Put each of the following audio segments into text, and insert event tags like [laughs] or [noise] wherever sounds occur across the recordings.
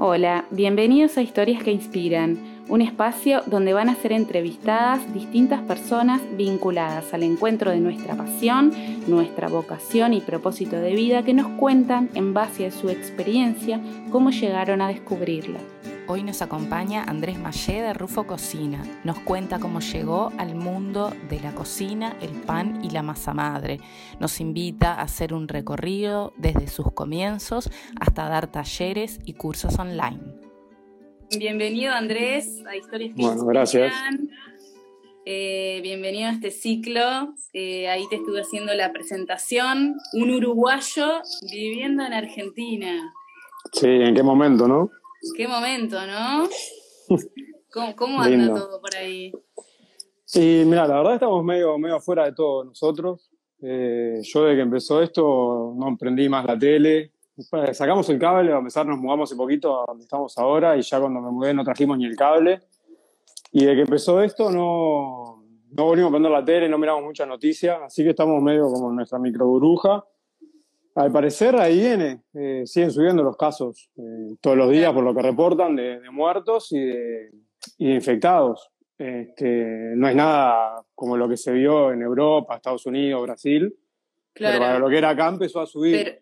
Hola, bienvenidos a Historias que Inspiran, un espacio donde van a ser entrevistadas distintas personas vinculadas al encuentro de nuestra pasión, nuestra vocación y propósito de vida que nos cuentan en base a su experiencia cómo llegaron a descubrirla. Hoy nos acompaña Andrés Mayé de Rufo Cocina. Nos cuenta cómo llegó al mundo de la cocina, el pan y la masa madre. Nos invita a hacer un recorrido desde sus comienzos hasta dar talleres y cursos online. Bienvenido Andrés a Historias que Bueno, gracias. Eh, bienvenido a este ciclo. Eh, ahí te estuve haciendo la presentación. Un uruguayo viviendo en Argentina. Sí, ¿en qué momento, no? Qué momento, ¿no? [laughs] ¿Cómo, cómo anda Lindo. todo por ahí? Sí, mira, la verdad estamos medio, medio afuera de todo nosotros. Eh, yo desde que empezó esto no emprendí más la tele. Sacamos el cable, a empezar nos mudamos un poquito a donde estamos ahora y ya cuando me mudé no trajimos ni el cable. Y desde que empezó esto no, no volvimos a prender la tele, no miramos muchas noticias, así que estamos medio como en nuestra micro burbuja. Al parecer ahí viene, eh, siguen subiendo los casos eh, todos los días por lo que reportan de, de muertos y de, y de infectados. Este, no es nada como lo que se vio en Europa, Estados Unidos, Brasil, pero para lo que era acá empezó a subir. Pero-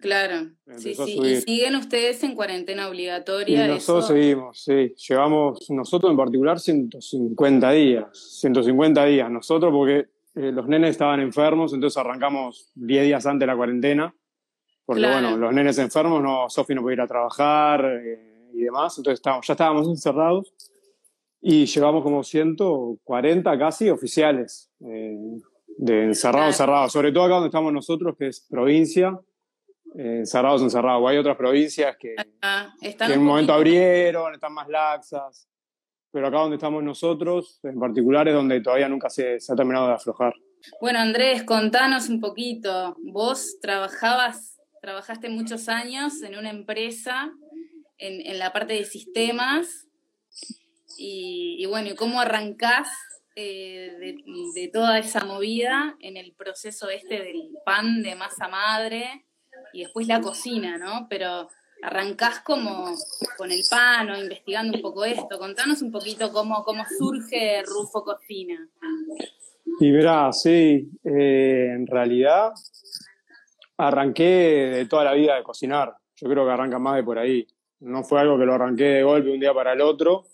claro, sí, Empezó sí. Y siguen ustedes en cuarentena y obligatoria. nosotros eso- seguimos, sí. Llevamos, nosotros en particular, 150 días. 150 días. Nosotros porque eh, los nenes estaban enfermos, entonces arrancamos 10 días antes de la cuarentena. Porque Claro. bueno, los nenes enfermos, no, Sofi no podía ir a trabajar eh, y demás, entonces estábamos, ya estábamos encerrados y llevamos como 140 casi oficiales eh, de encerrados, encerrados. Sobre todo acá donde estamos nosotros, que es provincia, eh, encerrados, encerrados. Hay otras provincias que, Ah, que en un un momento poquito- abrieron, están más laxas. Pero acá donde estamos nosotros, en particular, es donde todavía nunca se, se ha terminado de aflojar. Bueno, Andrés, contanos un poquito. Vos trabajabas, trabajaste muchos años en una empresa en, en la parte de sistemas y, y bueno, ¿y cómo arrancás eh, de, de toda esa movida en el proceso este del pan de masa madre y después la cocina, ¿no? Pero arrancás como con el pan o investigando un poco esto. Contanos un poquito cómo, cómo surge Rufo Cocina. Y verá, sí, eh, en realidad arranqué de toda la vida de cocinar. Yo creo que arranca más de por ahí. No fue algo que lo arranqué de golpe un día para el otro.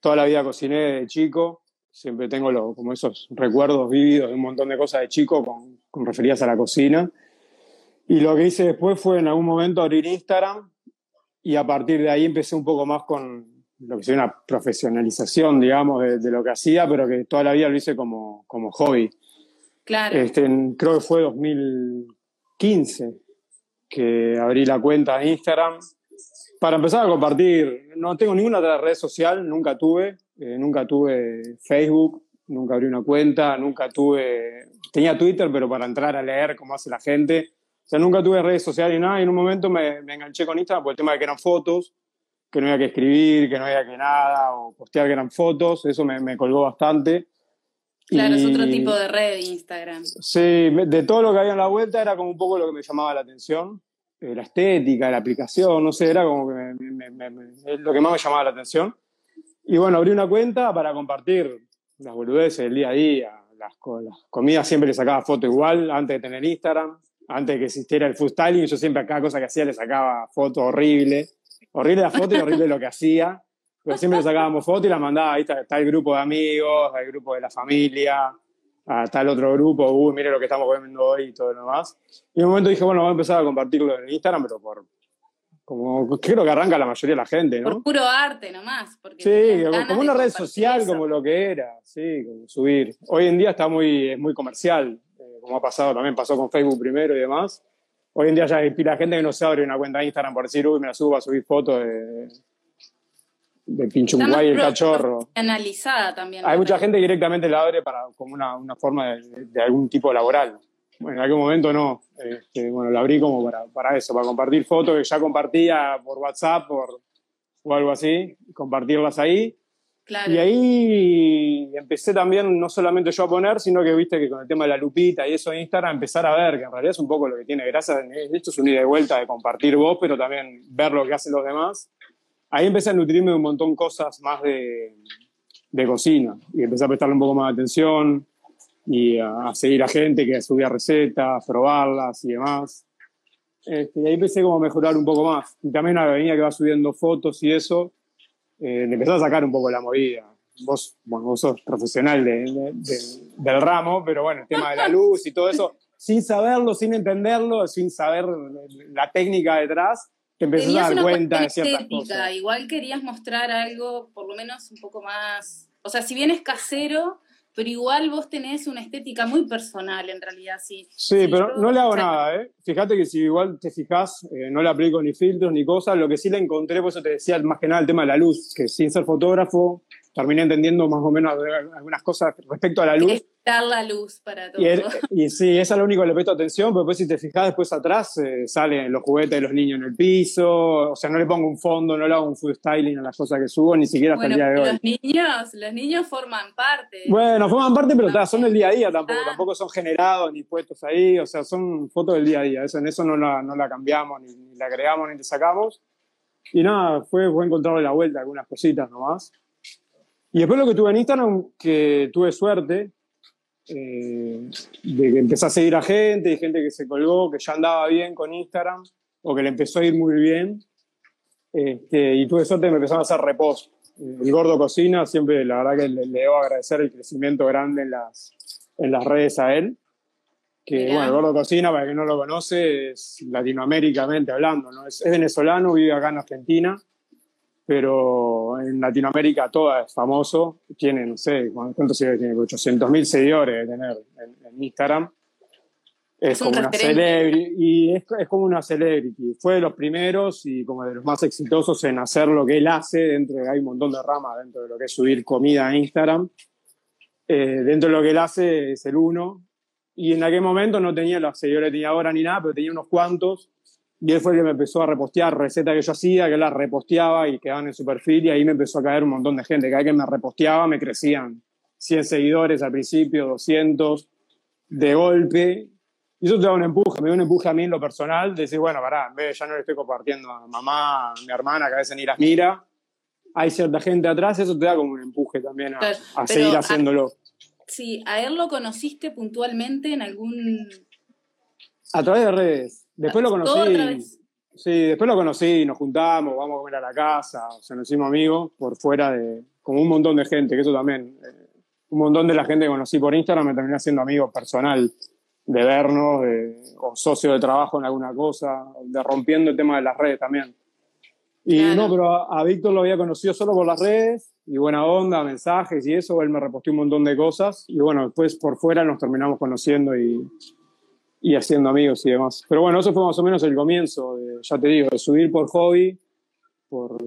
Toda la vida cociné de chico. Siempre tengo lo- como esos recuerdos vívidos de un montón de cosas de chico con, con referidas a la cocina. Y lo que hice después fue en algún momento abrir Instagram y a partir de ahí empecé un poco más con lo que sería una profesionalización, digamos, de, de lo que hacía, pero que toda la vida lo hice como, como hobby. Claro. Este, en- creo que fue 2015 que abrí la cuenta de Instagram para empezar a compartir. No tengo ninguna otra red social, nunca tuve. eh, nunca tuve Facebook, nunca abrí una cuenta, nunca tuve. Tenía Twitter, pero para entrar a leer cómo hace la gente. Sea, nunca tuve redes sociales ni nada. Y en un momento me, me enganché con Instagram por el tema de que eran fotos, que no había que escribir, que no había que nada, o postear que eran fotos. Eso me, me colgó bastante. Claro, es Y- otro tipo de red Instagram. Sí, de todo lo que había en la vuelta era como un poco lo que me llamaba la atención. Eh, la estética, la aplicación, no sé, era como que me- me- me- es lo que más me llamaba la atención. Y bueno, abrí una cuenta para compartir las boludeces del día a día. Las, las comidas siempre le sacaba foto igual, antes de tener Instagram, antes de que existiera el food styling, yo siempre a cada cosa que hacía le sacaba foto horrible. Horrible la foto y horrible lo que hacía. Pero siempre le sacábamos foto y la mandaba, ahí está, está el grupo de amigos, el grupo de la familia, a tal otro grupo, uy, mire lo que estamos comiendo hoy y todo lo demás. Y en un momento dije, bueno, voy a empezar a compartirlo en Instagram, pero por, como creo que arranca la mayoría de la gente, ¿no? Por puro arte nomás. Porque Sí, como, como una red social, eso. como lo que era, sí, como subir. Hoy en día está muy, es muy comercial, como ha pasado, también pasó con Facebook primero y demás. Hoy en día ya hay pila de gente que no se abre una cuenta de Instagram por decir, uy, me la subo a subir fotos de, de Pinchunguay, el cachorro. Analizada también. Hay mucha gente que directamente la abre para, como una, una forma de, de algún tipo laboral. Bueno, en algún momento no. Este, bueno, la abrí como para, para eso, para compartir fotos que ya compartía por WhatsApp por, o algo así, compartirlas ahí. Claro. Y ahí empecé también, no solamente yo a poner, sino que viste que con el tema de la lupita y eso de Instagram, empezar a ver, que en realidad es un poco lo que tiene gracia. Esto es un ida y vuelta de compartir vos, pero también ver lo que hacen los demás. ahí empecé a nutrirme de un montón cosas más de, de cocina y empecé a prestarle un poco más de atención y a, seguir a gente que subía recetas, probarlas y demás. Este, y ahí empecé como a mejorar un poco más. Y también a avenida que va subiendo fotos y eso, eh, le empecé a sacar un poco la movida. Vos, bueno, vos sos profesional de, del ramo, pero bueno, el tema de la luz y todo eso, sin saberlo, sin entenderlo, sin saber la técnica detrás, te empezás a dar cuenta de ciertas cosas. Igual querías mostrar algo, por lo menos un poco más, o sea, si bien es casero, pero igual vos tenés una estética muy personal en realidad, sí. Sí, pero no le hago nada, ¿eh? Fíjate que si igual te fijas, eh, no le aplico ni filtros ni cosas, lo que sí le encontré, por eso te decía más que nada el tema de la luz, que sin ser fotógrafo, terminé entendiendo más o menos algunas cosas respecto a la luz. Dar la luz para todo. Y, sí, eso es lo único que le presto atención, pero después si te fijas después atrás eh, salen los juguetes de los niños en el piso, o sea, no le pongo un fondo, no le hago un food styling a las cosas que subo, ni siquiera hasta el día de hoy. Los niños, los niños forman parte. Bueno, forman parte, pero son del día a día tampoco, ah. tampoco son generados ni puestos ahí, o sea, son fotos del día a día, eso, en eso no la, no la cambiamos, ni, ni la agregamos, ni la sacamos. Y nada, fue, fue encontrarle la vuelta algunas cositas nomás. Y después lo que tuve en Instagram, que tuve suerte eh, de que empecé a seguir a gente, y gente que se colgó, que ya andaba bien con Instagram, o que le empezó a ir muy bien. Este, y tuve suerte de que me empezaron a hacer repost. El gordo cocina, siempre la verdad que le, debo agradecer el crecimiento grande en las, en las redes a él. Que bueno, el gordo cocina, para quien no lo conoce, es latinoaméricamente hablando, ¿no? es venezolano, vive acá en Argentina pero en Latinoamérica todo es famoso. Tiene, no sé, ¿cuántos seguidores tiene? 800 mil seguidores de tener en, Instagram. Es, como una celebrity. Y es, es, como una celebrity. Fue de los primeros y como de los más exitosos en hacer lo que él hace. Dentro hay un montón de ramas dentro de lo que es subir comida a Instagram. Eh, dentro de lo que él hace es el uno. Y en aquel momento no tenía los seguidores que tenía ahora ni nada, pero tenía unos cuantos y él fue el que me empezó a repostear recetas que yo hacía, que las reposteaba y quedaban en su perfil. Y ahí me empezó a caer un montón de gente. Cada vez que me reposteaba me crecían 100 seguidores al principio, 200 de golpe. Y eso te da un empuje, me da un empuje a mí en lo personal, de decir, bueno, pará, en vez ya no le estoy compartiendo a mamá, a mi hermana, que a veces ni las mira, hay cierta gente atrás, eso te da como un empuje también a, seguir haciéndolo. sí, ¿a él lo conociste puntualmente en algún...? A través de redes. Después lo conocí. Sí, después lo conocí, nos juntamos, vamos a comer a la casa, o sea, nos hicimos amigos por fuera de, como un montón de gente, que eso también, eh, un montón de la gente que conocí por Instagram me terminé haciendo amigo personal, de vernos, o socio de trabajo en alguna cosa, de rompiendo el tema de las redes también. Y no, pero a, Víctor lo había conocido solo por las redes, y buena onda, mensajes y eso, él me reposteó un montón de cosas, y bueno, después por fuera nos terminamos conociendo y, y haciendo amigos y demás. Pero bueno, eso fue más o menos el comienzo, ya te digo, de subir por hobby, por,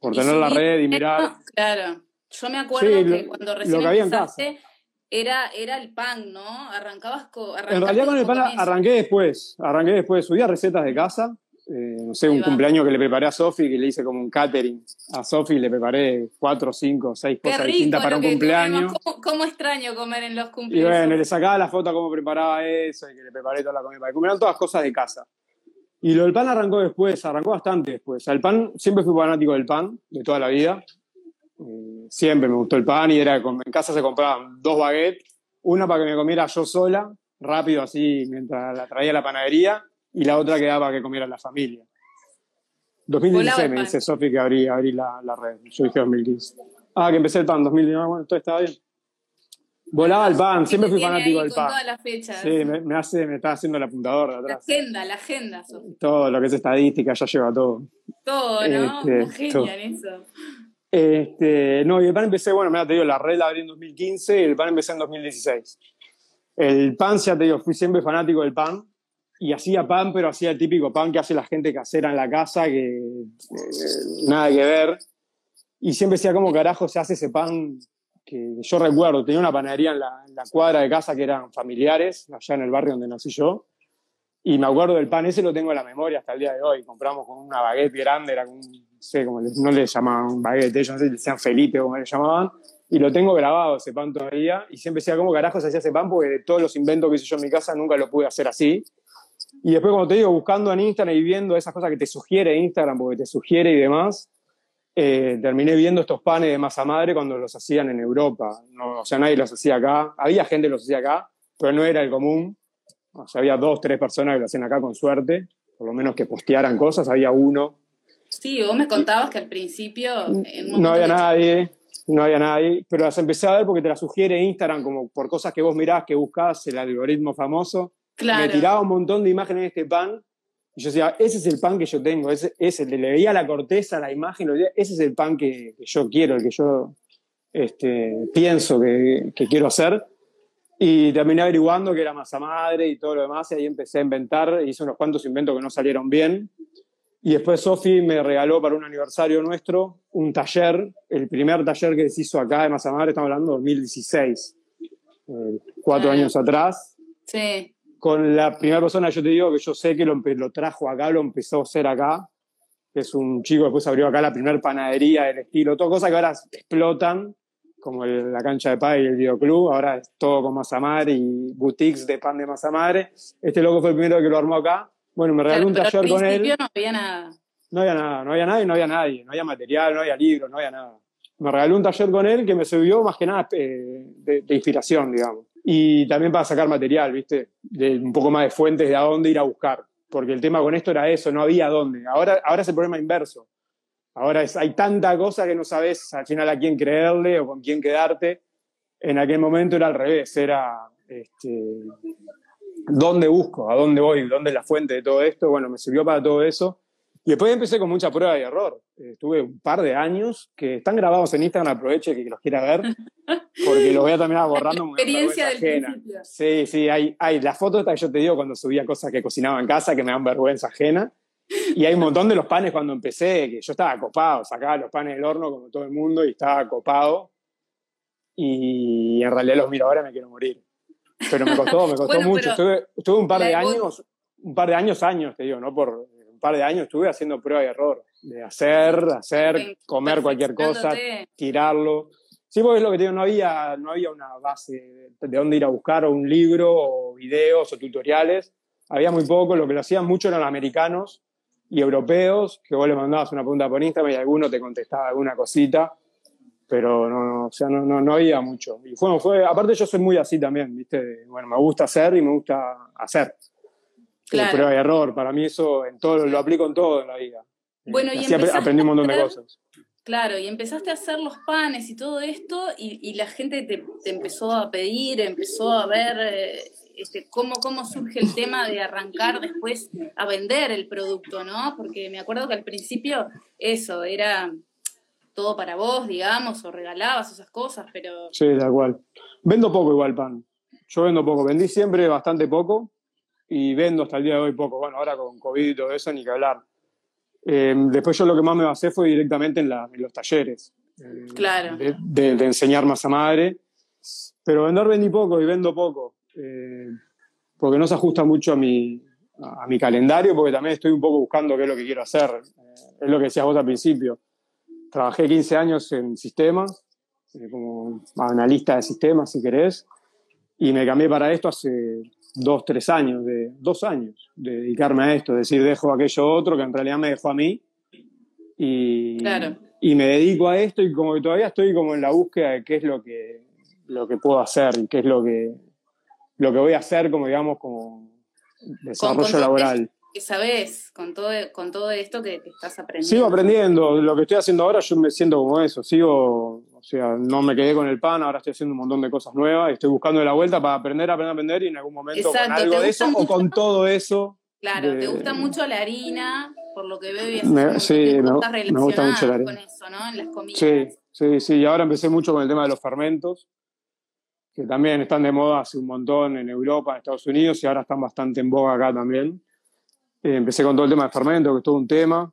por tener la red y mirar. Claro, yo me acuerdo que cuando recién empezaste, era, era el pan, ¿no? Arrancabas con... En realidad con el pan arranqué después, arranqué después, subía recetas de casa, eh, no sé, un cumpleaños que le preparé a Sofi, que le hice como un catering. A Sofi le preparé cuatro, cinco, seis cosas distintas para un cumpleaños. ¿Cómo, extraño comer en los cumpleaños? Y bueno, le sacaba la foto cómo preparaba eso y que le preparé toda la comida para todas cosas de casa. Y lo del pan arrancó después, arrancó bastante después. el pan, siempre fui fanático del pan, de toda la vida. Eh, siempre me gustó el pan y era en casa se compraban dos baguettes, una para que me comiera yo sola, rápido así, mientras la traía a la panadería, y la otra quedaba para que comiera la familia. 2016 me dice Sofi que abrí, abrí la, la, red. Yo dije 2015. Ah, que empecé el pan 2019. Bueno, todo estaba bien. Volaba el pan, siempre fui fanático del pan. Todas las fechas. Sí, me, me, hace, me está haciendo el apuntador de atrás. La agenda, la agenda. Sofi. Todo lo que es estadística ya lleva todo. Todo, ¿no? Este, Genial eso. Este, no, y el pan empecé, bueno, mira, te digo, la red la abrí en 2015 y el pan empecé en 2016. El pan, ya te digo, fui siempre fanático del pan y hacía pan, pero hacía el típico pan que hace la gente casera en la casa, que eh, nada que ver. Y siempre decía, ¿cómo carajo se hace ese pan? Que yo recuerdo, tenía una panadería en la, cuadra de casa que eran familiares, allá en el barrio donde nací yo. Y me acuerdo del pan, ese lo tengo en la memoria hasta el día de hoy. Compramos con una baguette grande, era como, no sé, como no le llamaban baguette, ellos no sé, le decían Felipe como le llamaban. Y lo tengo grabado ese pan todavía. Y siempre decía, ¿cómo carajo se hacía ese pan? Porque de todos los inventos que hice yo en mi casa nunca lo pude hacer así. Y después, como te digo, buscando en Instagram y viendo esas cosas que te sugiere Instagram, porque te sugiere y demás, eh, terminé viendo estos panes de masa madre cuando los hacían en Europa. No, o sea, nadie los hacía acá. Había gente que los hacía acá, pero no era el común. O sea, había dos, tres personas que lo hacían acá con suerte, por lo menos que postearan cosas. Había uno. Sí, vos me contabas que al principio... no había nadie, no había nadie, pero las empecé a ver porque te las sugiere Instagram como por cosas que vos mirás, que buscás, el algoritmo famoso. Me tiraba un montón de imágenes de este pan y yo decía, ese es el pan que yo tengo, ese, ese le veía la corteza, la imagen, ese es el pan que, yo quiero, el que yo este, pienso que, quiero hacer. Y terminé averiguando que era masa madre y todo lo demás, y ahí empecé a inventar, hice unos cuantos inventos que no salieron bien. Y después Sofi me regaló para un aniversario nuestro un taller, el primer taller que se hizo acá de masa madre, estamos hablando de 2016, eh, cuatro años atrás. Sí con la primera persona, yo te digo que yo sé que lo, lo trajo acá, lo empezó a hacer acá, que es un chico que después abrió acá la primera panadería del estilo, todo cosas que ahora explotan, como la cancha de pay y el videoclub, ahora es todo con masa madre y boutiques de pan de masa madre. Este loco fue el primero que lo armó acá. Bueno, me regaló un taller con él. No había nada. No había nada, no había nada y no había nadie, no había material, no había libros, no había nada. Me regaló un taller con él que me sirvió más que nada eh, de inspiración, digamos y también para sacar material, ¿viste? De un poco más de fuentes de a dónde ir a buscar. Porque el tema con esto era eso, no había dónde. Ahora, ahora es el problema inverso. Ahora es, hay tanta cosa que no sabes al final a quién creerle o con quién quedarte. En aquel momento era al revés, era este, dónde busco, a dónde voy, dónde es la fuente de todo esto. Bueno, me sirvió para todo eso. Y después empecé con mucha prueba y error. Estuve un par de años que están grabados en Instagram, aproveche que los quiera ver, [laughs] porque los voy a terminar borrando. Experiencia del ajena. Sí, sí, hay, hay la foto esta que yo te digo cuando subía cosas que cocinaba en casa que me dan vergüenza ajena. Y hay un montón de los panes cuando empecé, que yo estaba copado, sacaba los panes del horno como todo el mundo y estaba copado. Y en realidad los miro ahora y me quiero morir. Pero me costó, me costó mucho. Estuve, estuve, un par de años, un par de años, años, te digo, no por par de años estuve haciendo prueba y error, de hacer, hacer, comer cualquier cosa, tirarlo. Sí, porque es lo que te digo, no había, no había una base de, dónde ir a buscar o un libro o videos o tutoriales. Había muy poco, lo que lo hacían mucho eran americanos y europeos, que vos le mandabas una pregunta por Instagram y alguno te contestaba alguna cosita, pero no, o sea, no, no, no había mucho. Y fue, fue, aparte yo soy muy así también, ¿viste? Bueno, me gusta hacer y me gusta hacer. Claro. Prueba y error. Para mí eso en todo, lo aplico en todo en la vida. Bueno, y aprendí un montón de cosas. Claro, y empezaste a hacer los panes y todo esto, y, la gente te, empezó a pedir, empezó a ver eh, este, cómo, cómo surge el tema de arrancar después a vender el producto, ¿no? Porque me acuerdo que al principio eso era todo para vos, digamos, o regalabas esas cosas, pero... Sí, da cual. Vendo poco igual pan. Yo vendo poco. Vendí siempre bastante poco, y vendo hasta el día de hoy poco. Bueno, ahora con COVID y todo eso, ni que hablar. Eh, después yo lo que más me basé fue directamente en, los talleres. Eh, claro. De, enseñar masa madre. Pero vender vendí poco y vendo poco. Eh, porque no se ajusta mucho a mi, a, mi calendario, porque también estoy un poco buscando qué es lo que quiero hacer. es lo que decías vos al principio. Trabajé 15 años en sistemas, como analista de sistemas, si querés, y me cambié para esto hace dos, tres años, de dos años, de dedicarme a esto, decir, dejo aquello otro que en realidad me dejó a mí. Y, y me dedico a esto y como que todavía estoy como en la búsqueda de qué es lo que, lo que puedo hacer y qué es lo que, lo que voy a hacer como digamos como desarrollo laboral que sabes con todo, con todo esto que, estás aprendiendo. Sigo aprendiendo. Lo que estoy haciendo ahora, yo me siento como eso. Sigo, o sea, no me quedé con el pan, ahora estoy haciendo un montón de cosas nuevas. Estoy buscando la vuelta para aprender, aprender, aprender y en algún momento con algo de eso o con todo eso. Claro, te gusta mucho la harina, por lo que veo y me, sí, me, gusta mucho la harina. con eso, ¿no? En las comidas. Sí, sí, sí. Y ahora empecé mucho con el tema de los fermentos, que también están de moda hace un montón en Europa, en Estados Unidos y ahora están bastante en boga acá también. Eh, empecé con todo el tema de fermento, que es todo un tema.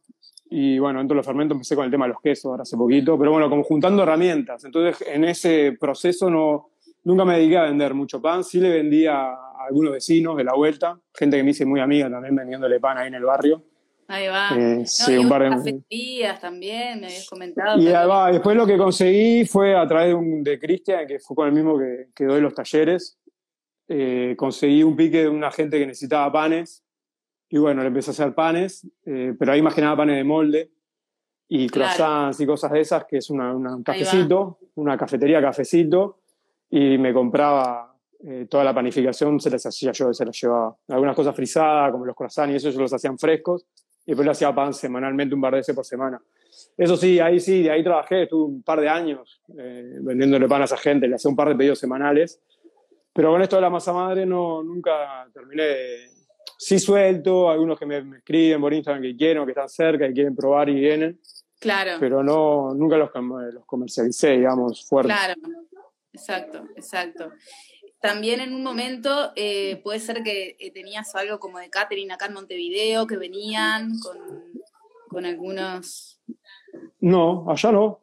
Y bueno, dentro de los fermentos empecé con el tema de los quesos ahora hace poquito. Pero bueno, como juntando herramientas. Entonces, en ese proceso no, nunca me dediqué a vender mucho pan. Sí le vendía a algunos vecinos de la vuelta, gente que me hice muy amiga también vendiéndole pan ahí en el barrio. Ahí va. Eh, sí, un par de también, me habías comentado. Y ahí va. Después lo que conseguí fue a través de, de Cristian, que fue con el mismo que, que doy los talleres. Eh, conseguí un pique de una gente que necesitaba panes y bueno, le empecé a hacer panes, eh, pero ahí más que nada panes de molde. y croissants y cosas de esas, que es una, un cafecito, una cafetería cafecito, y me compraba eh, toda la panificación, se las hacía yo, se las llevaba. Algunas cosas frisadas, como los croissants y eso, yo los hacían frescos, y después le hacía pan semanalmente, un par de veces por semana. Eso sí, ahí sí, de ahí trabajé, estuve un par de años eh, vendiéndole pan a esa gente, le hacía un par de pedidos semanales, pero con esto de la masa madre no, nunca terminé. Sí suelto, algunos que me, me escriben por Instagram que quieren o que están cerca y quieren probar y vienen, Claro. pero no, nunca los, los comercialicé, digamos, fuerte. Claro, exacto, exacto. También en un momento eh, puede ser que eh, tenías algo como de catering acá en Montevideo, que venían con, con algunos... No, allá no.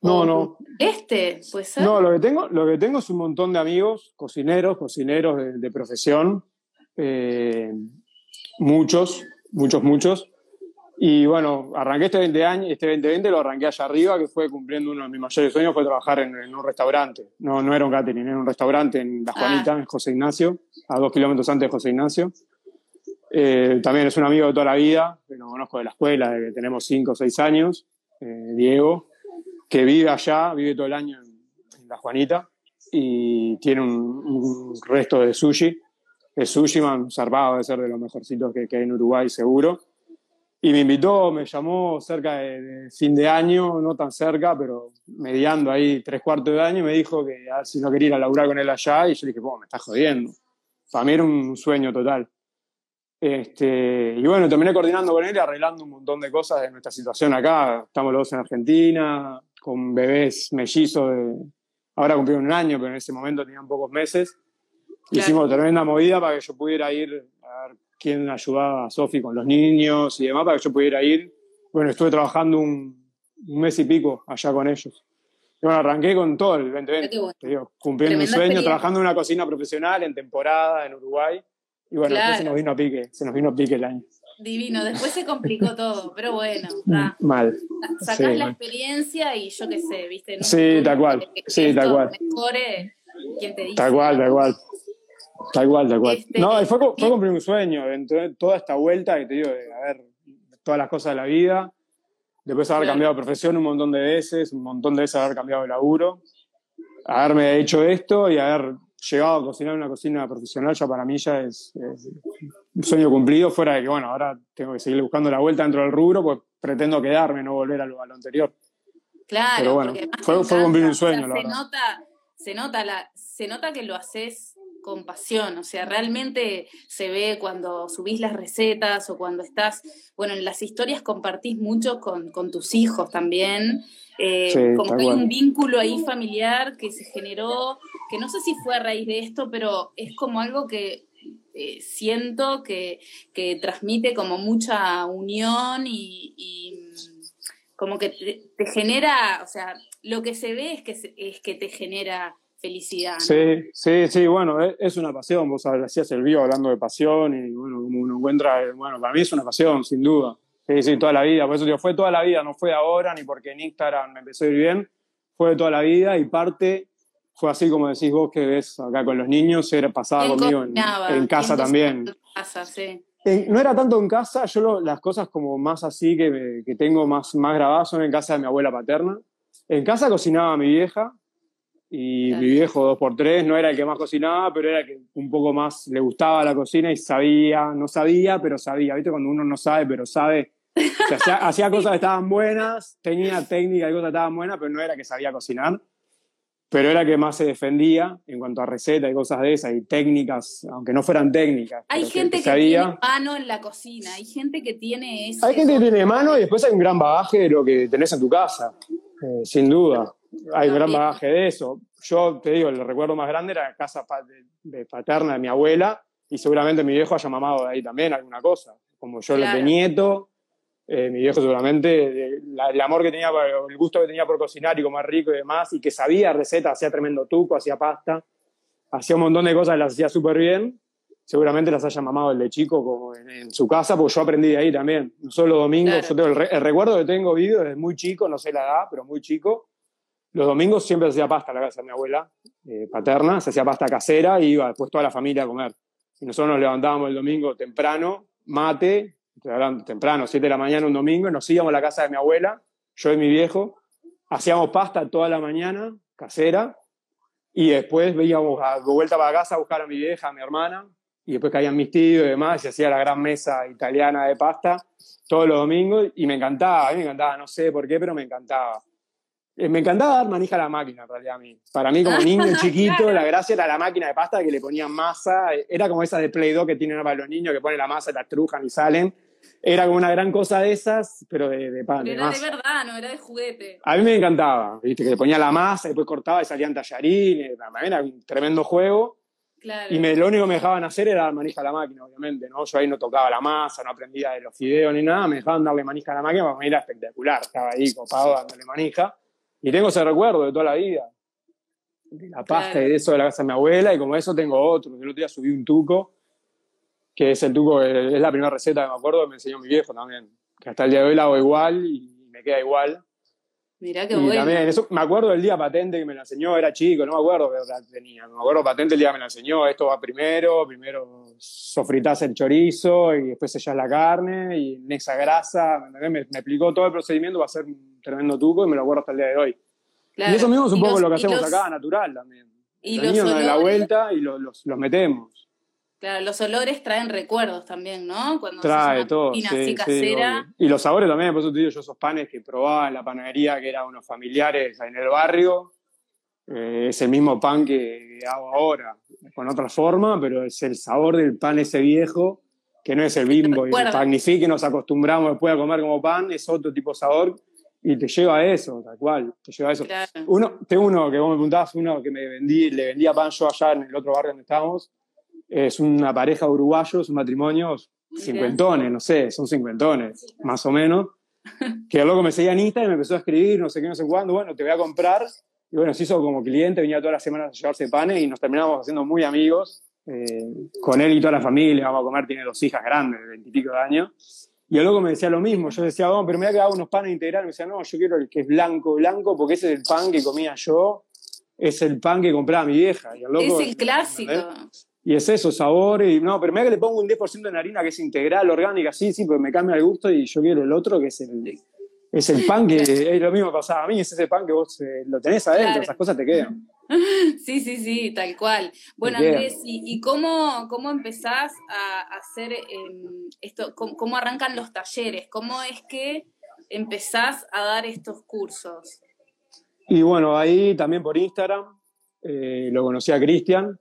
No, o- no. Este, puede ser. No, lo que tengo, lo que tengo es un montón de amigos, cocineros, cocineros de, de profesión, eh, muchos, muchos, muchos. Y bueno, arranqué este 20 años, este 2020 lo arranqué allá arriba, que fue cumpliendo uno de mis mayores sueños, fue trabajar en, en un restaurante. No, no era un catering, era un restaurante en La Ah. Juanita, en José Ignacio, a dos kilómetros antes de José Ignacio. Eh, también es un amigo de toda la vida, que lo conozco de la escuela, de que tenemos 5 o 6 años, eh, Diego, que vive allá, vive todo el año en, en La Juanita y tiene un, un resto de sushi. Es sushi, man, zarpado de ser de los mejorcitos que, que hay en Uruguay, seguro. Y me invitó, me llamó cerca de, de fin de año, no tan cerca, pero mediando ahí tres cuartos de año, y me dijo que a ver si no quería ir a laburar con él allá, y yo dije, "Po, me estás jodiendo. Para mí era un sueño total. Este, y bueno, terminé coordinando con él y arreglando un montón de cosas de nuestra situación acá. Estamos los dos en Argentina, con bebés mellizos de... Ahora cumplieron un año, pero en ese momento tenían pocos meses. Claro. Hicimos tremenda movida para que yo pudiera ir a ver quién ayudaba a Sofi con los niños y demás, para que yo pudiera ir. Bueno, estuve trabajando un, un mes y pico allá con ellos. Y bueno, arranqué con todo el 2020. Qué bueno. Te digo, cumpliendo un Tremenda sueño, trabajando en una cocina profesional, en temporada, en Uruguay. Y bueno, después se Claro. nos vino a pique, se nos vino a pique el año. Divino, después se complicó todo, pero bueno, da. Mal. sacás Sí, la mal. experiencia y yo qué sé, ¿viste? Un Sí, tal cual. que Sí, tal cual. Mejore, ¿quién te dice? Tal cual, tal cual. Tal cual, tal cual. Este, no, fue, fue cumplir un sueño, de toda esta vuelta que te digo, de haber todas las cosas de la vida, después de haber Claro. cambiado de profesión un montón de veces, un montón de veces haber cambiado de laburo, haberme hecho esto y haber llegado a cocinar en una cocina profesional, ya para mí ya es, es un sueño cumplido, fuera de que, bueno, ahora tengo que seguir buscando la vuelta dentro del rubro, pues pretendo quedarme, no volver a lo, a lo anterior. Claro, Pero bueno, fue- fue cumplir un encanta, o sea, sueño, la se verdad. nota, se nota la, se nota que lo haces con pasión, o sea, realmente se ve cuando subís las recetas o cuando estás, bueno, en las historias compartís mucho con, con tus hijos también, eh, Sí, como que hay un vínculo ahí familiar que se generó, que no sé si fue a raíz de esto, pero es como algo que eh, siento que, que transmite como mucha unión y, y, mm, como que te, te genera, o sea, lo que se ve es que, es que te genera felicidad. ¿no? Sí, sí, sí, bueno, es, es una pasión. Vos hacías el vivo hablando de pasión y bueno, como uno encuentra, eh, bueno, para mí es una pasión, sin duda. Sí, sí, toda la vida. Por eso digo, fue toda la vida, no fue ahora ni porque en Instagram me empezó a ir bien, fue de toda la vida y parte fue así como decís vos que ves acá con los niños, era pasada ¿Quién conmigo en, en casa ¿Quién también. en casa? Sí. Eh, no era tanto en casa, yo lo- las cosas como más así que, me- que tengo más, más grabadas son en casa de mi abuela paterna. En casa cocinaba mi vieja y Claro. mi viejo dos por tres no era el que más cocinaba, pero era el que un poco más le gustaba la cocina y sabía, no sabía, pero sabía. ¿Viste? Cuando uno no sabe, pero sabe. O sea, hacía, hacía [laughs] cosas que estaban buenas, tenía técnica y cosas que estaban buenas, pero no era que sabía cocinar. Pero era el que más se defendía en cuanto a recetas y cosas de esas y técnicas, aunque no fueran técnicas. Hay gente que, sabía. tiene mano en la cocina, hay gente que tiene ese... Hay gente que tiene mano y después hay un gran bagaje de lo que tenés en tu casa, eh, sin duda. Hay un gran bagaje de eso. Yo te digo, el recuerdo más grande era la casa de, de paterna de mi abuela y seguramente mi viejo haya mamado de ahí también alguna cosa. Como yo Claro. de nieto, eh, mi viejo seguramente, la- el amor que tenía, el gusto que tenía por cocinar y comer rico y demás, y que sabía recetas, hacía tremendo tuco, hacía pasta, hacía un montón de cosas las hacía súper bien. Seguramente las haya mamado el de chico como en, en su casa, porque yo aprendí de ahí también. No solo domingos, Claro. yo tengo el, el recuerdo que tengo vivo desde muy chico, no sé la edad, pero muy chico. Los domingos siempre se hacía pasta en la casa de mi abuela eh, paterna, se hacía pasta casera y iba después toda la familia a comer. Y nosotros nos levantábamos el domingo temprano, mate, temprano, 7 de la mañana un domingo, nos íbamos a la casa de mi abuela, yo y mi viejo, hacíamos pasta toda la mañana, casera, y después veíamos a, de vuelta para casa a buscar a mi vieja, a mi hermana, y después caían mis tíos y demás, y se hacía la gran mesa italiana de pasta todos los domingos, y me encantaba, a mí me encantaba, no sé por qué, pero me encantaba. Eh, me encantaba dar manija a la máquina, en realidad, a mí. Para mí, como [laughs] niño chiquito, la gracia era la máquina de pasta que le ponían masa. Era como esa de Play Doh que tienen para los niños, que ponen la masa, la trujan y salen. Era como una gran cosa de esas, pero de, de pan. Pero era de verdad, no era de juguete. A mí me encantaba, ¿viste? Que le ponía la masa, después cortaba y salían tallarines. Era un tremendo juego. Claro. Y me, lo único que me dejaban hacer era dar manija a la máquina, obviamente, ¿no? Yo ahí no tocaba la masa, no aprendía de los fideos ni nada, me dejaban darle manija a la máquina, mí era espectacular. Estaba ahí copado dándole manija. Y tengo ese recuerdo de toda la vida, de la pasta y de eso de la casa de mi abuela, y como eso tengo otro. El otro día subí un tuco, que es el tuco, es la primera receta que me acuerdo que me enseñó mi viejo también, que hasta el día de hoy la hago igual y me queda igual. Mirá qué bueno. También, eso, me acuerdo del día patente que me la enseñó, era chico, no me acuerdo qué edad tenía. Me acuerdo patente el día que me la enseñó, esto va primero, primero sofritás el chorizo y después sellás la carne y en esa grasa, me, me, explicó todo el procedimiento, va a ser un tremendo tuco y me lo acuerdo hasta el día de hoy. Y eso mismo es un poco lo que hacemos acá, natural también. Y los, niños olores, la vuelta y los, los, metemos. Claro, los olores traen recuerdos también, ¿no? Cuando Trae todo. Sí, así casera. Sí, y los sabores también, por eso te digo, yo esos panes que probaba en la panadería, que eran unos familiares en el barrio, eh, es el mismo pan que hago ahora, con otra forma, pero es el sabor del pan ese viejo, que no es el bimbo y el panifique que nos acostumbramos después a comer como pan, es otro tipo de sabor y te lleva a eso, tal cual, te lleva a eso. Uno, tengo uno que vos me preguntabas, uno que me vendí, le vendía pan yo allá en el otro barrio donde estábamos, es una pareja de uruguayos, un matrimonio, cincuentones, no sé, son cincuentones, más o menos, [laughs] que loco me seguía en Instagram y me empezó a escribir, no sé qué, no sé cuándo, bueno, te voy a comprar, y bueno, se hizo como cliente, venía todas las semanas a llevarse panes y nos terminamos haciendo muy amigos, eh, con él y toda la familia, vamos a comer, tiene dos hijas grandes, de veintipico de años, y el loco me decía lo mismo. Yo decía, vamos, pero me a quedar unos panes integrales. Me decía, no, yo quiero el que es blanco, blanco, porque ese es el pan que comía yo, es el pan que compraba mi vieja. Y el loco, es el clásico. Y es eso, sabor. Y no, pero me que le pongo un 10% de harina que es integral, orgánica, sí, sí, porque me cambia el gusto y yo quiero el otro que es el, es el pan que [laughs] es lo mismo que pasaba a mí, es ese pan que vos eh, lo tenés adentro, esas cosas te quedan. [laughs] Sí, sí, sí, tal cual. Bueno, Andrés, ¿y, cómo, cómo empezás a hacer em, esto? Cómo, arrancan los talleres? ¿Cómo es que empezás a dar estos cursos? Y bueno, ahí también por Instagram eh, lo conocí a Cristian,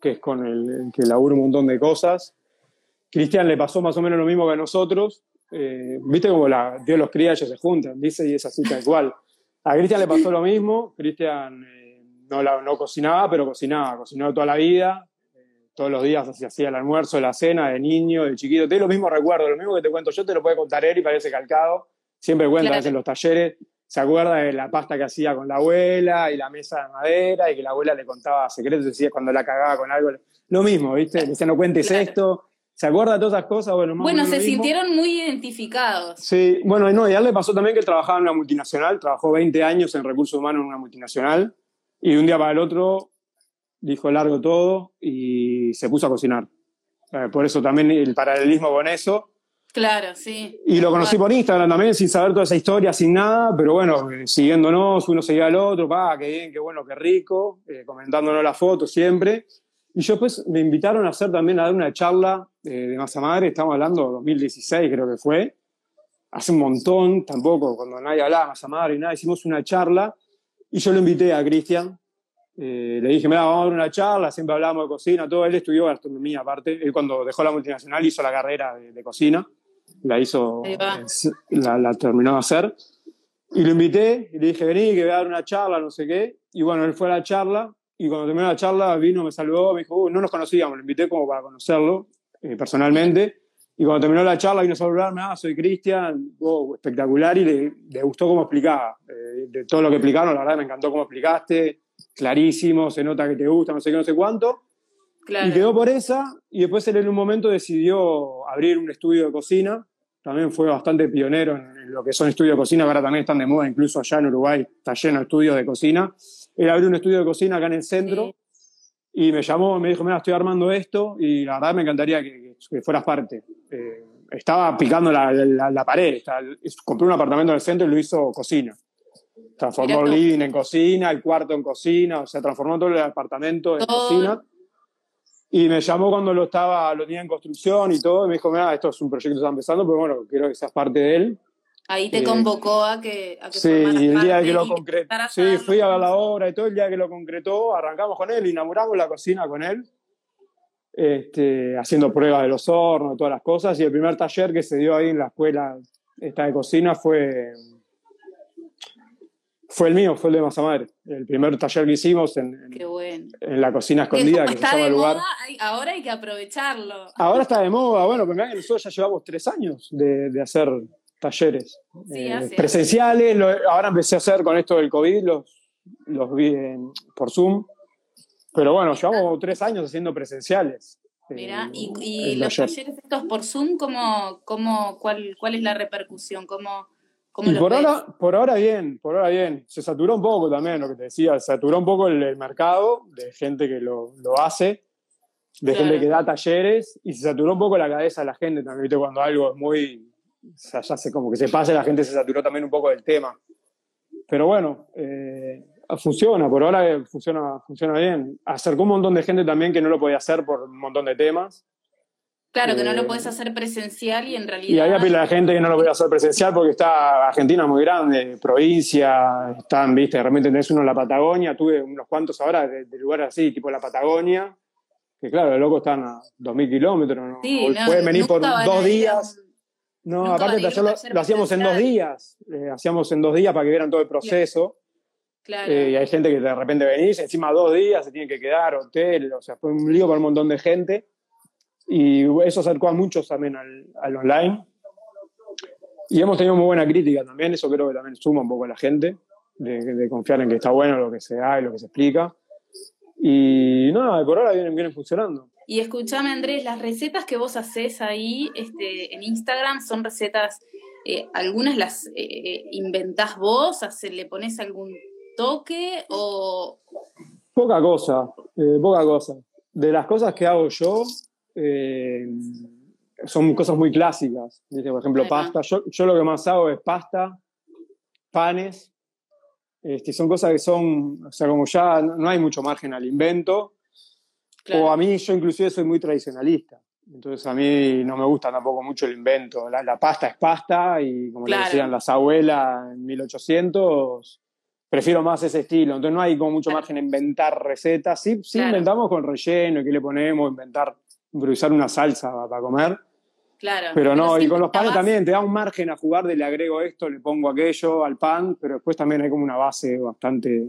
que es con el, que laburo un montón de cosas. Cristian le pasó más o menos lo mismo que a nosotros. Eh, Viste como la, Dios los cría, ellos se juntan, dice, y es así tal cual. A Cristian le pasó lo mismo. Cristian no, la, no cocinaba, pero cocinaba, cocinó toda la vida, eh, todos los días se hacía el almuerzo, la cena, de niño, de chiquito, te lo mismo recuerdo, lo mismo que te cuento yo te lo puede contar él y parece calcado, siempre cuenta en los talleres, se acuerda de la pasta que hacía con la abuela y la mesa de madera y que la abuela le contaba secretos, decía cuando la cagaba con algo, lo mismo, ¿viste? Decía, no cuentes esto, ¿Se acuerda de todas esas cosas? Bueno, bueno se sintieron muy identificados. Sí, bueno, no, y a él le pasó también que trabajaba en una multinacional, trabajó 20 años en recursos humanos en una multinacional, y de un día para el otro dijo largo todo y se puso a cocinar. Eh, por eso también el paralelismo con eso. Claro, sí. Y lo conocí por Instagram también, sin saber toda esa historia, sin nada, pero bueno, eh, siguiéndonos, uno seguía al otro, pa, qué bien, qué bueno, qué rico, eh, comentándonos las fotos siempre. Y yo pues me invitaron a hacer también, a dar una charla de masa madre, estamos hablando de 2016 creo que fue, hace un montón, tampoco, cuando nadie hablaba masa madre y nada, hicimos una charla y yo lo invité a Cristian. Eh, le dije, mira, vamos a dar una charla, siempre hablamos de cocina, todo. Él estudió gastronomía aparte. Él cuando dejó la multinacional hizo la carrera de, cocina. La hizo, la, la, terminó de hacer. Y lo invité y le dije, vení, que voy a dar una charla, no sé qué. Y bueno, él fue a la charla y cuando terminó la charla vino, me saludó, me dijo, no nos conocíamos, lo invité como para conocerlo eh, personalmente. Y cuando terminó la charla vino a saludarme, ah, soy Cristian, espectacular, y le, gustó cómo explicaba. Eh, de todo lo que explicaron, la verdad me encantó cómo explicaste, clarísimo, se nota que te gusta, no sé qué, no sé cuánto. Y quedó por esa, y después él en un momento decidió abrir un estudio de cocina, también fue bastante pionero en lo que son estudios de cocina, ahora también están de moda, incluso allá en Uruguay está lleno de estudios de cocina. Él abrió un estudio de cocina acá en el centro, y me llamó, me dijo, mira, estoy armando esto, y la verdad me encantaría que, que fueras parte. Eh, estaba picando la, la, pared. compré un apartamento en el centro y lo hizo cocina. Transformó el living en cocina, el cuarto en cocina, o sea, transformó todo el apartamento en cocina. Y me llamó cuando lo estaba, lo tenía en construcción y todo, y me dijo, mira, esto es un proyecto que está empezando, pero bueno, quiero que seas parte de él. Ahí te eh, convocó a que, a que Sí, y el día que lo concretó, sí, fui a la obra y todo, el día que lo concretó, arrancamos con él, inauguramos la cocina con él, este, haciendo pruebas de los hornos, todas las cosas, y el primer taller que se dio ahí en la escuela esta de cocina fue fue el mío, fue el de masa madre. El primer taller que hicimos en, en, la cocina escondida, que se llama el lugar. ahora hay que aprovecharlo. Ahora está de moda, bueno, pero nosotros ya llevamos tres años de, de hacer talleres eh, presenciales. ahora empecé a hacer con esto del COVID, los, los vi por Zoom. Pero bueno, llevamos tres años haciendo presenciales. Mira, eh, y, los talleres estos por Zoom, ¿cómo, cómo, cuál, ¿cuál es la repercusión? ¿Cómo, y por ahora, por ahora bien, por ahora bien. Se saturó un poco también, lo que te decía, se saturó un poco el, mercado de gente que lo, lo hace, de gente que da talleres, y se saturó un poco la cabeza de la gente también, ¿viste? Cuando algo es muy, o sea, ya se, como que se pase, la gente se saturó también un poco del tema. Pero bueno, eh, funciona, por ahora funciona, funciona bien. Acercó un montón de gente también que no lo podía hacer por un montón de temas. Claro, que no lo eh, puedes hacer presencial y en realidad... Y hay pila de gente que no lo puede hacer presencial porque está Argentina muy grande, provincia, están, viste, de repente tenés uno en la Patagonia, tuve unos cuantos ahora de, lugares así, tipo la Patagonia, que claro, los locos están a 2.000 kilómetros, ¿no? pueden venir por dos días. No, aparte lo, hacíamos en dos días, eh, hacíamos en dos días para que vieran todo el proceso. Claro. Eh, y hay gente que de repente venís, encima dos días se tiene que quedar, hotel, o sea, fue un lío para un montón de gente. Y eso acercó a muchos también al, al, online. Y hemos tenido muy buena crítica también, eso creo que también suma un poco a la gente, de, de confiar en que está bueno lo que se da y lo que se explica. Y nada, por ahora vienen, vienen funcionando. Y escúchame, Andrés, las recetas que vos haces ahí este, en Instagram son recetas, eh, algunas las eh, inventás vos, le pones algún toque o... Poca cosa, eh, poca cosa. De las cosas que hago yo, eh, son cosas muy clásicas. Por ejemplo, pasta. Yo, yo, lo que más hago es pasta, panes. Este, son cosas que son, o sea, como ya no hay mucho margen al invento. O a mí, yo inclusive soy muy tradicionalista. Entonces a mí no me gusta tampoco mucho el invento. La, pasta es pasta y como le decían las abuelas en 1800, prefiero más ese estilo. Entonces no hay como mucho margen a inventar recetas. Sí, sí inventamos con relleno y qué le ponemos, inventar improvisar una salsa para comer. Claro. Pero no, y con los panes también te da un margen a jugar de le agrego esto, le pongo aquello al pan, pero después también hay como una base bastante.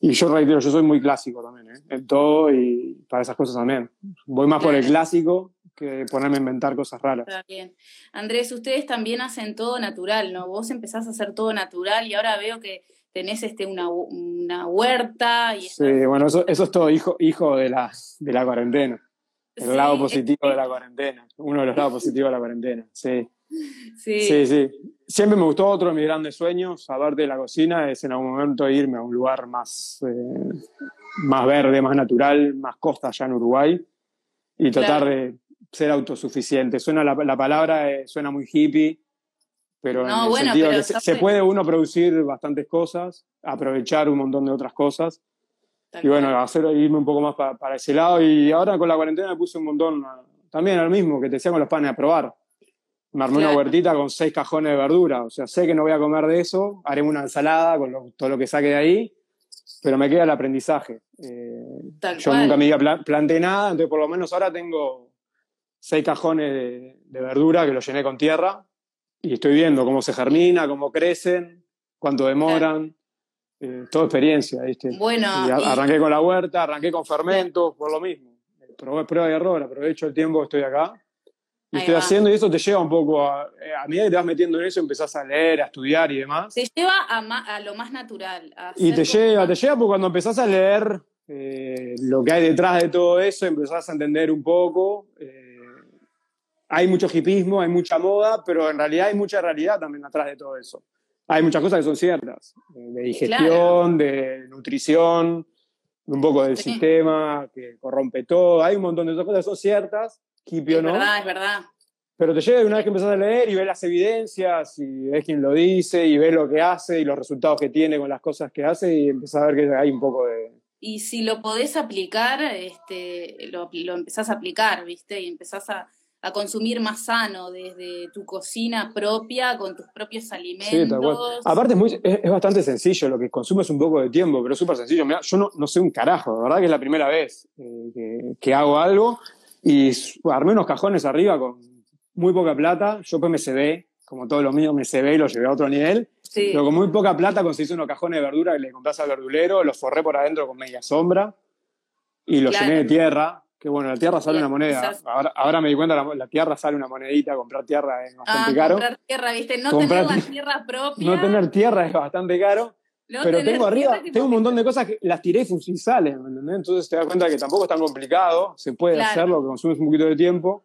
Y yo reitero, yo soy muy clásico también, ¿eh? en todo y para esas cosas también. Voy más por el clásico que ponerme a inventar cosas raras. Está bien. Andrés, ustedes también hacen todo natural, ¿no? Vos empezás a hacer todo natural y ahora veo que tenés este, una, una huerta. Y sí, bueno, eso, eso es todo hijo, hijo de, la, de la cuarentena. El lado positivo de la cuarentena. Uno de los lados positivos de la cuarentena, sí. [laughs] Sí. sí. sí, Siempre me gustó otro de mis grandes sueños, aparte de la cocina, es en algún momento irme a un lugar más, eh, más verde, más natural, más costa allá en Uruguay y tratar de ser autosuficiente. Suena la, la palabra, eh, suena muy hippie, pero en el sentido que se, puede uno producir bastantes cosas, aprovechar un montón de otras cosas y bueno, hacer irme un poco más para ese lado. Y ahora con la cuarentena me puse un montón, también al mismo, que te decía con los panes a probar. Me armé una huertita con seis cajones de verdura. O sea, sé que no voy a comer de eso, haré una ensalada con todo lo que saque de ahí, pero me queda el aprendizaje. Eh, yo nunca me iba planté nada, entonces por lo menos ahora tengo seis cajones de, de verdura que los llené con tierra y estoy viendo cómo se germina, cómo crecen, cuánto demoran. Eh, toda experiencia, ¿viste? Bueno. arranqué con la huerta, arranqué con fermentos, por lo mismo. Probé prueba y error, aprovecho el tiempo que estoy acá. Y estoy haciendo, y eso te lleva un poco a. A medida que te vas metiendo en eso, empezás a leer, a estudiar y demás. Te lleva a, lo más natural. y te lleva, te lleva porque cuando empezás a leer eh, lo que hay detrás de todo eso, empezás a entender un poco. Eh, hay mucho hipismo, hay mucha moda, pero en realidad hay mucha realidad también atrás de todo eso hay muchas cosas que son ciertas, eh, de digestión, de nutrición, un poco del sistema que corrompe todo, hay un montón de cosas que son ciertas, Kipio no. Es verdad, es verdad. pero te llega una vez que empezás a leer y ves las evidencias y ves quién lo dice y ves lo que hace y los resultados que tiene con las cosas que hace y empezás a ver que hay un poco de... Y si lo podés aplicar, este, lo, lo empezás a aplicar, ¿viste? Y empezás a, a consumir más sano desde tu cocina propia, con tus propios alimentos. Aparte es, muy, es, bastante sencillo, lo que consumes un poco de tiempo, pero es súper sencillo. yo no, no, sé un carajo, de verdad que es la primera vez eh, que, que, hago algo y armé unos cajones arriba con muy poca plata, yo pues me cebé, como todos los míos me cebé y lo llevé a otro nivel, pero con muy poca plata conseguí unos cajones de verdura que le compras al verdulero, los forré por adentro con media sombra y los llené de tierra, que bueno, la tierra sale una moneda. Ahora, ahora, me di cuenta, la, la, tierra sale una monedita, comprar tierra es bastante ah, caro. Comprar tierra, ¿viste? No tener la tierra propia. No tener tierra es bastante caro. pero tengo arriba, tengo un montón de cosas que las tiré y salen, ¿entendés? Entonces te das cuenta que tampoco es tan complicado, se puede hacerlo, que consumes un poquito de tiempo.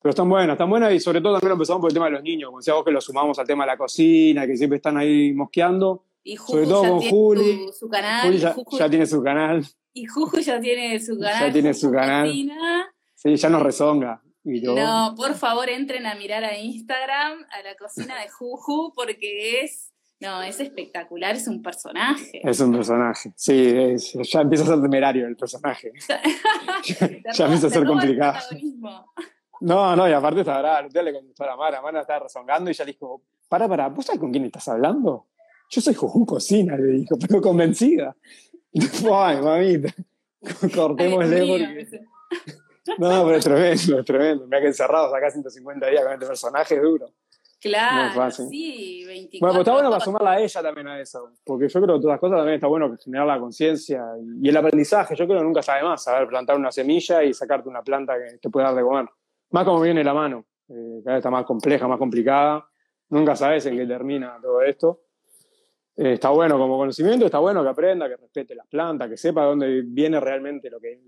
Pero están buenas, están buenas y sobre todo también lo empezamos por el tema de los niños, como decía vos que lo sumamos al tema de la cocina, que siempre están ahí mosqueando. Y sobre todo con Juli. Su, canal. Juli ya, tiene su canal. Y Juju ya tiene su canal. Ya tiene su canal. Sí, ya nos rezonga. No, por favor entren a mirar a Instagram, a la cocina de Juju, porque es, no, es espectacular, es un personaje. Es un personaje, sí, ya empieza a ser temerario el personaje. [laughs] [laughs] ya, empieza a ser complicado. No, no, y aparte está usted le contestó a la Mara, Mara estaba rezongando y ya dijo, para, para, ¿vos sabés con quién estás hablando? Yo soy Juju Cocina, le dijo, [laughs] pero convencida. Ay, mamita, [laughs] cortémosle porque... No, pero es tremendo, es tremendo. Me ha que encerrado acá 150 días con este personaje, es duro. Claro, sí, 24 Bueno, pues está bueno para sumarla a ella también a eso, porque yo creo que todas las cosas también está bueno generar la conciencia y, el aprendizaje. Yo creo que nunca sabe más saber plantar una semilla y sacarte una planta que te pueda dar de comer. Más como viene la mano, eh, cada vez está más compleja, más complicada. Nunca sabes en qué termina todo esto. Eh, está bueno como conocimiento, está bueno que aprenda, que respete las plantas, que sepa de dónde viene realmente lo que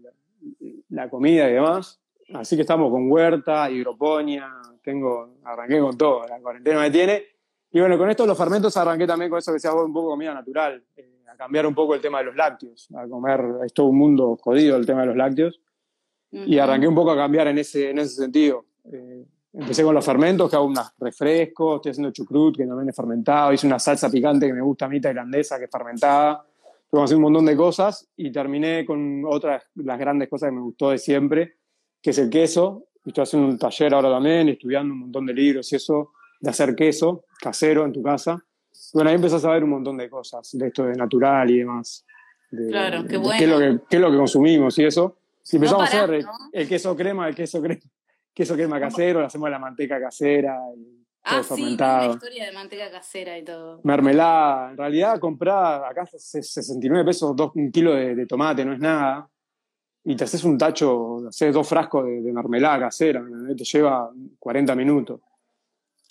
la comida y demás. Así que estamos con huerta, hidroponía, tengo, arranqué con todo, la cuarentena me tiene. Y bueno, con esto los fermentos arranqué también con eso que sea un poco comida natural, eh, a cambiar un poco el tema de los lácteos, a comer, es todo un mundo jodido el tema de los lácteos. Y arranqué un poco a cambiar en ese, en ese sentido. Eh, empecé con los fermentos, que hago unos refrescos, estoy haciendo chucrut, que también es fermentado, hice una salsa picante que me gusta a mí, tailandesa, que es fermentada a hacer un montón de cosas y terminé con otras las grandes cosas que me gustó de siempre, que es el queso. Estoy haciendo un taller ahora también, estudiando un montón de libros y eso, de hacer queso casero en tu casa. Bueno, ahí empezás a ver un montón de cosas, de esto de natural y demás. claro, qué bueno. Qué es, lo que, qué es lo que consumimos y eso. Si empezamos a hacer el, queso crema, el queso crema, queso crema casero, le hacemos la manteca casera. Y, Ah, sí, una historia de manteca casera y todo. Mermelada. En realidad, comprar acá 69 pesos dos, un kilo de, tomate, no es nada. Y te haces un tacho, haces dos frascos de, mermelada casera, te lleva 40 minutos.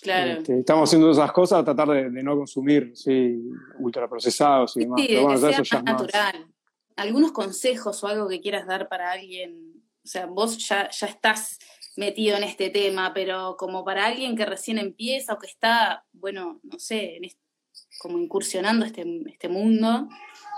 Claro. Este, estamos haciendo esas cosas, tratar de, no consumir sí, ultraprocesados y demás. Sí, Pero bueno, eso ya natural. ¿Algunos consejos o algo que quieras dar para alguien? O sea, vos ya, ya estás metido en este tema, pero como para alguien que recién empieza o que está, bueno, no sé, como incursionando este, este mundo.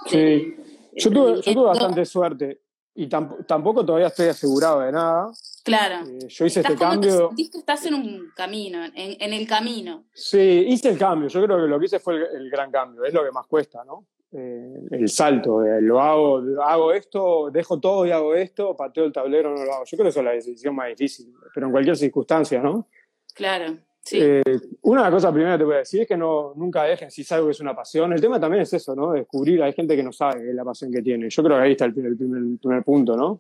Sí, yo, tuve, yo, tuve, bastante suerte y tampoco todavía estoy asegurado de nada. Claro. Eh, yo hice este cambio. Que que estás en un camino, en, en, el camino. Sí, hice el cambio. Yo creo que lo que hice fue el gran cambio. Es lo que más cuesta, ¿no? Eh, el salto, lo hago, hago esto, dejo todo y hago esto, pateo el tablero, no lo hago. Yo creo que eso es la decisión más difícil, pero en cualquier circunstancia, ¿no? Claro. Sí. Eh, una cosa primera que te voy a decir es que no, nunca dejen si es algo que es una pasión. El tema también es eso, ¿no? Descubrir, hay gente que no sabe la pasión que tiene. Yo creo que ahí está el, primer, punto, ¿no?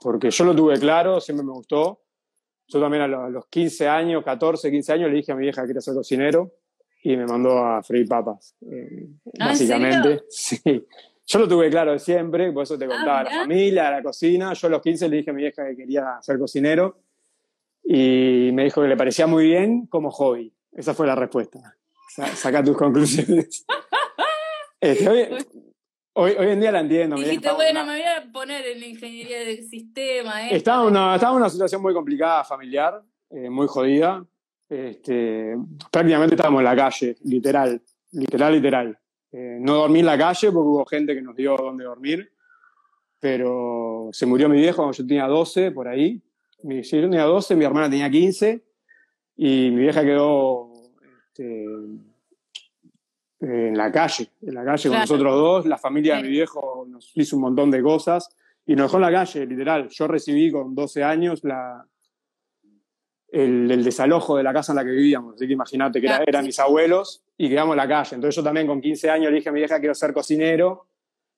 Porque yo lo tuve claro, siempre me gustó. Yo también a los 15 años, 14, 15 años le dije a mi vieja que quería ser cocinero y me mandó a freír papas. Eh, ¿Ah, básicamente, sí. Yo lo tuve claro siempre, por eso te ah, contaba, la familia, la cocina. Yo a los 15 le dije a mi vieja que quería ser cocinero y me dijo que le parecía muy bien como hobby. Esa fue la respuesta. saca tus conclusiones. [laughs] Este, hoy, hoy, en día la entiendo. Dijiste, bueno, me voy a poner en la ingeniería del sistema. Estaba, una, estaba una situación muy complicada familiar, eh, muy jodida. Este, prácticamente estábamos en la calle, literal, literal, literal. Eh, no dormí en la calle porque hubo gente que nos dio dónde dormir, pero se murió mi viejo cuando yo tenía 12, por ahí. Yo tenía 12, mi hermana tenía 15, y mi vieja quedó este, en la calle, en la calle con nosotros dos, la familia de mi viejo nos hizo un montón de cosas y nos dejó en la calle, literal. Yo recibí con 12 años la, el, desalojo de la casa en la que vivíamos, así que imagínate que eran mis abuelos y quedamos en la calle. Entonces yo también con 15 años le dije a mi vieja quiero ser cocinero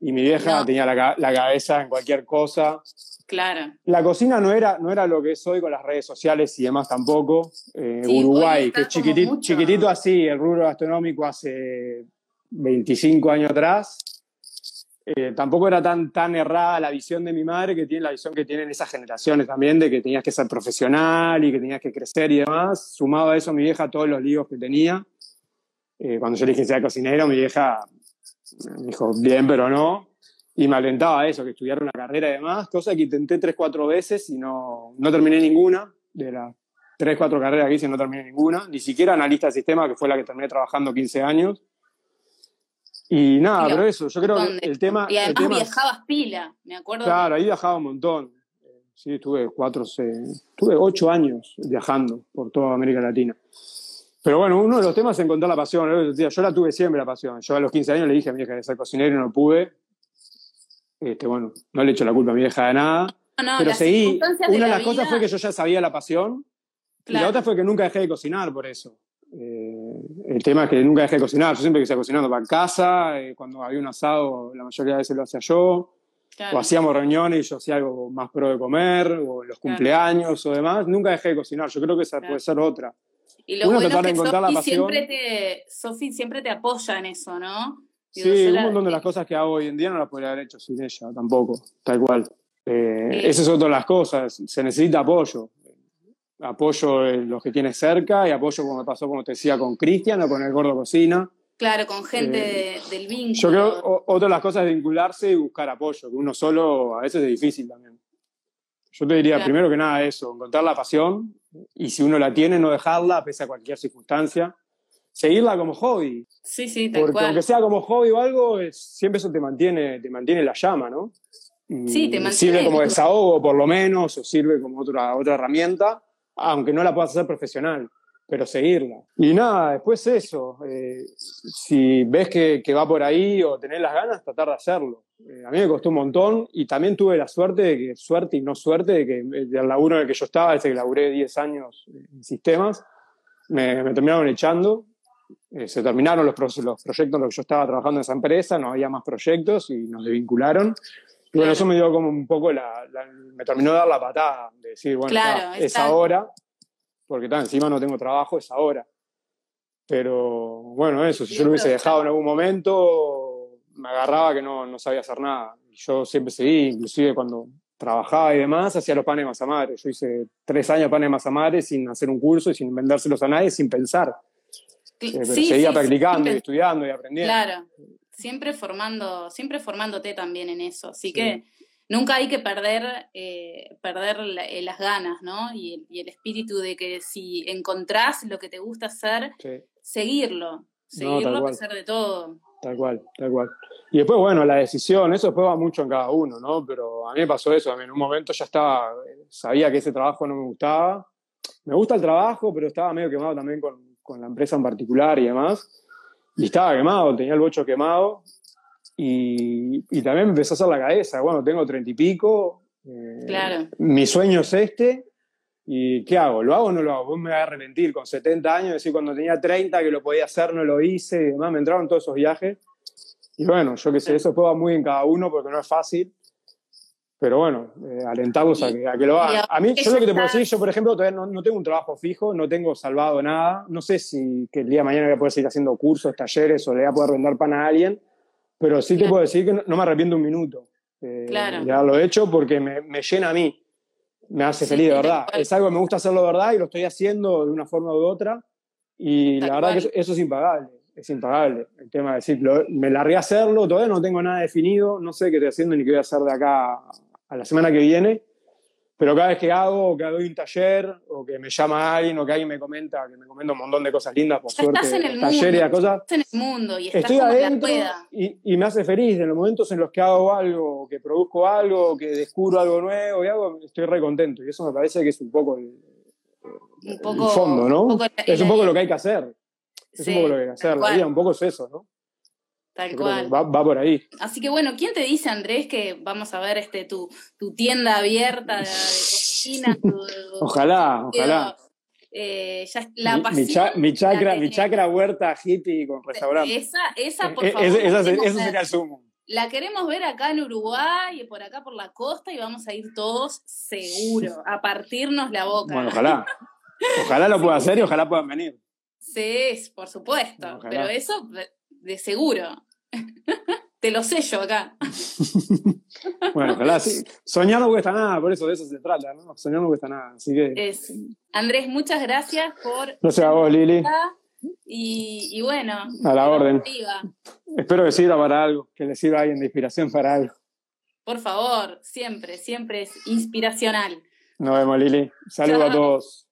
y mi vieja tenía la, la, cabeza en cualquier cosa. Claro. La cocina no era, no era lo que es hoy con las redes sociales y demás tampoco. Eh, Uruguay, que es chiquitito, chiquitito así, el rubro gastronómico hace 25 años atrás. Eh, tampoco era tan, tan errada la visión de mi madre que tiene la visión que tienen esas generaciones también de que tenías que ser profesional y que tenías que crecer y demás. Sumado a eso, mi vieja, todos los líos que tenía. Eh, cuando yo le dije sea cocinero, mi vieja me dijo, bien, pero no. Y me alentaba a eso, que estudiara una carrera y demás, cosa que intenté tres, cuatro veces y no, no terminé ninguna. De las tres, cuatro carreras que hice, no terminé ninguna. Ni siquiera analista de sistema, que fue la que terminé trabajando 15 años. Y nada, pero, eso, yo creo que el tema... Y además viajabas pila, me acuerdo. Claro, ahí viajaba un montón. Sí, estuve cuatro, estuve ocho años viajando por toda América Latina. Pero bueno, uno de los temas es encontrar la pasión. Yo la tuve siempre la pasión. Yo a los 15 años le dije a mi vieja que ser cocinero y no pude. Este, bueno, no le echo la culpa a mi vieja de nada. No, pero seguí. Una de, las cosas fue que yo ya sabía la pasión. Y la otra fue que nunca dejé de cocinar por eso. Eh, el tema es que nunca dejé de cocinar. Yo siempre quise cocinando para casa. Eh, cuando había un asado, la mayoría de veces lo hacía yo. O hacíamos reuniones y yo hacía algo más pro de comer, o los cumpleaños o demás. Nunca dejé de cocinar. Yo creo que esa puede ser otra. Y lo bueno es que Sofi siempre, te, siempre te apoya en eso, ¿no? sí, un montón de las cosas que hago hoy en día no las podría haber hecho sin ella, tampoco, tal cual. Eh, Esas son todas las cosas, se necesita apoyo. Apoyo los que tienes cerca y apoyo como me pasó, como te decía, con Cristian o con el Gordo Cocina. Claro, con gente eh, del vínculo. Yo creo otra de las cosas es vincularse y buscar apoyo, que uno solo a veces es difícil también. Yo te diría primero que nada eso, encontrar la pasión y si uno la tiene, no dejarla pese a cualquier circunstancia. Seguirla como hobby. Sí, sí, tal Porque aunque sea como hobby o algo, siempre eso te mantiene, te mantiene la llama, ¿no? Sí, te mantiene. Sirve como desahogo, por lo menos, o sirve como otra, otra herramienta, aunque no la puedas hacer profesional, pero seguirla. Y nada, después eso. Eh, si ves que, que va por ahí o tenés las ganas, tratar de hacerlo. Eh, a mí me costó un montón y también tuve la suerte de que, suerte y no suerte, de que el laburo en el que yo estaba, ese que laburé 10 años en sistemas, me, terminaron echando. Eh, se terminaron los, los proyectos en los que yo estaba trabajando en esa empresa, no había más proyectos y nos desvincularon. Bueno, eso me dio como un poco la, me terminó de dar la patada, de decir, bueno, es ahora, porque está, encima no tengo trabajo, es ahora. Pero bueno, eso, si yo lo hubiese dejado en algún momento, me agarraba que no, no sabía hacer nada. Yo siempre seguí, inclusive cuando trabajaba y demás, hacía los panes de masa madre. Yo hice tres años de panes de masa madre sin hacer un curso y sin vendérselos a nadie, sin pensar. Eh, seguía practicando y estudiando y aprendiendo. Claro, siempre formando, siempre formándote también en eso. Así que nunca hay que perder, eh, perder eh, las ganas, ¿no? Y el, espíritu de que si encontrás lo que te gusta hacer, seguirlo, seguirlo a pesar de todo. Tal cual, tal cual. Y después, bueno, la decisión, eso después va mucho en cada uno, ¿no? Pero a mí me pasó eso, en un momento ya estaba, sabía que ese trabajo no me gustaba. Me gusta el trabajo, pero estaba medio quemado también con, con la empresa en particular y demás. Y estaba quemado, tenía el bocho quemado. Y, y también me empezó a hacer la cabeza, bueno, tengo treinta y pico. Eh, claro. Mi sueño es este, ¿Y qué hago? ¿Lo hago o no lo hago? Vos me vas a arrepentir con 70 años, decir, cuando tenía 30 que lo podía hacer, no lo hice y demás, me entraron todos esos viajes. Y bueno, yo qué sé, eso va muy en cada uno porque no es fácil. Pero bueno, eh, alentarlos a, que, a, que, lo hagan. A mí, yo lo que te puedo decir, yo por ejemplo todavía no, no, tengo un trabajo fijo, no tengo salvado nada. No sé si que el día de mañana voy a poder seguir haciendo cursos, talleres o le voy a poder vender pan a alguien. Pero sí te puedo decir que no, me arrepiento un minuto eh, claro. ya lo he hecho porque me, me llena a mí me hace feliz, de verdad. Es algo que me gusta hacerlo de verdad y lo estoy haciendo de una forma u otra. Y la verdad que eso, es impagable, es impagable. El tema de decir, me largué a hacerlo, todavía no tengo nada definido, no sé qué estoy haciendo ni qué voy a hacer de acá a la semana que viene, pero cada vez que hago, o que doy un taller, o que me llama alguien, o que alguien me comenta, que me comenta un montón de cosas lindas, por suerte, estás en el talleres y cosas. Estás en el mundo y estás estoy adentro y, y, me hace feliz. En los momentos en los que hago algo, que produzco algo, que descubro algo nuevo y hago, estoy re contento. Y eso me parece que es un poco un poco, el fondo, ¿no? es un poco lo que hay que hacer. Es un poco lo que hay que hacer. La vida un poco es eso, ¿no? Tal cual. Va, va, por ahí. Así que bueno, ¿quién te dice, Andrés, que vamos a ver este tu, tu tienda abierta de, cocina? [laughs] ojalá, ojalá. Eh, ya la mi, mi, chacra, mi chacra huerta hippie con restaurante. Esa, esa eh, por eh, favor. esa, eso sería el sumo. La queremos ver acá en Uruguay y por acá por la costa y vamos a ir todos seguro a partirnos la boca. Bueno, ojalá. [laughs] Ojalá lo pueda hacer y ojalá puedan venir. Sí, por supuesto. Pero eso de seguro. [laughs] Te lo sello acá. [laughs] bueno, ojalá sí. Soñar no cuesta nada, por eso de eso se trata, ¿no? Soñar no cuesta nada. Así que. Andrés, muchas gracias por. Gracias a vos, Lili. Y, bueno. A la orden. Espero que sirva para algo, que le sirva a alguien de inspiración para algo. Por favor, siempre, siempre es inspiracional. Nos vemos, Lili. Saludos a todos.